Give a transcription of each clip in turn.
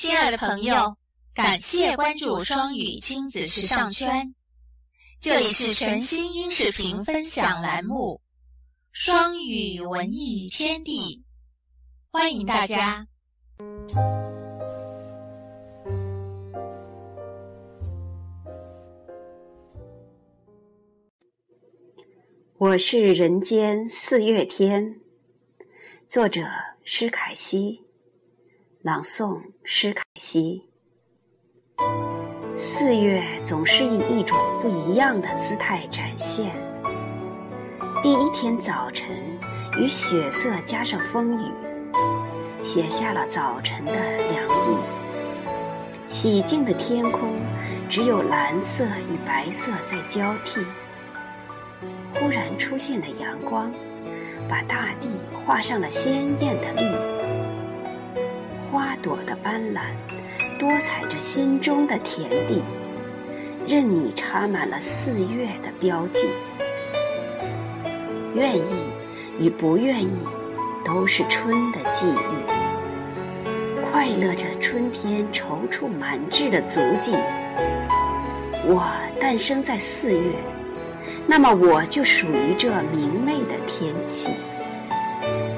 亲爱的朋友，感谢关注双语亲子时尚圈。这里是全新音视频分享栏目《双语文艺天地》，欢迎大家。我是人间四月天，作者施凯西。朗诵施凯西。四月总是以一种不一样的姿态展现。第一天早晨，与雪色加上风雨，写下了早晨的凉意。洗净的天空，只有蓝色与白色在交替。忽然出现的阳光，把大地画上了鲜艳的绿。朵的斑斓，多彩着心中的田地，任你插满了四月的标记。愿意与不愿意，都是春的记忆。快乐着春天踌躇满志的足迹。我诞生在四月，那么我就属于这明媚的天气。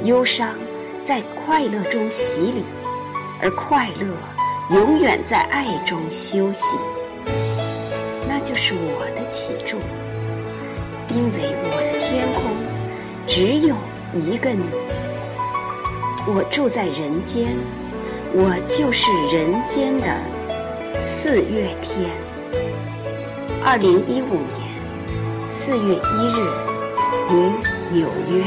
忧伤在快乐中洗礼。而快乐永远在爱中休息，那就是我的起住。因为我的天空只有一个你，我住在人间，我就是人间的四月天。二零一五年四月一日，于纽约。